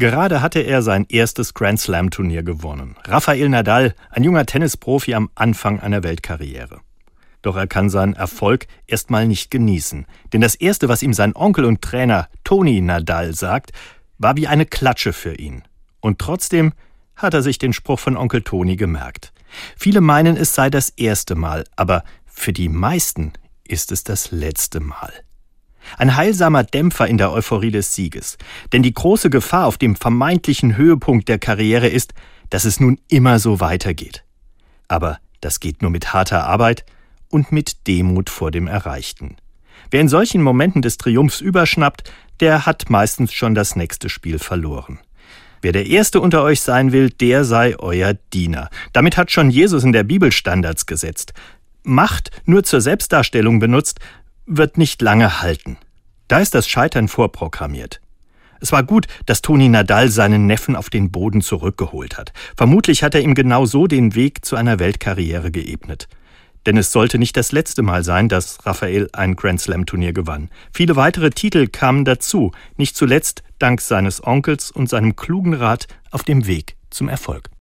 Gerade hatte er sein erstes Grand Slam Turnier gewonnen. Rafael Nadal, ein junger Tennisprofi am Anfang einer Weltkarriere. Doch er kann seinen Erfolg erstmal nicht genießen. Denn das erste, was ihm sein Onkel und Trainer Toni Nadal sagt, war wie eine Klatsche für ihn. Und trotzdem hat er sich den Spruch von Onkel Toni gemerkt. Viele meinen, es sei das erste Mal, aber für die meisten ist es das letzte Mal. Ein heilsamer Dämpfer in der Euphorie des Sieges. Denn die große Gefahr auf dem vermeintlichen Höhepunkt der Karriere ist, dass es nun immer so weitergeht. Aber das geht nur mit harter Arbeit und mit Demut vor dem Erreichten. Wer in solchen Momenten des Triumphs überschnappt, der hat meistens schon das nächste Spiel verloren. Wer der Erste unter euch sein will, der sei euer Diener. Damit hat schon Jesus in der Bibel Standards gesetzt. Macht nur zur Selbstdarstellung benutzt, wird nicht lange halten. Da ist das Scheitern vorprogrammiert. Es war gut, dass Toni Nadal seinen Neffen auf den Boden zurückgeholt hat. Vermutlich hat er ihm genau so den Weg zu einer Weltkarriere geebnet. Denn es sollte nicht das letzte Mal sein, dass Raphael ein Grand Slam Turnier gewann. Viele weitere Titel kamen dazu, nicht zuletzt dank seines Onkels und seinem klugen Rat auf dem Weg zum Erfolg.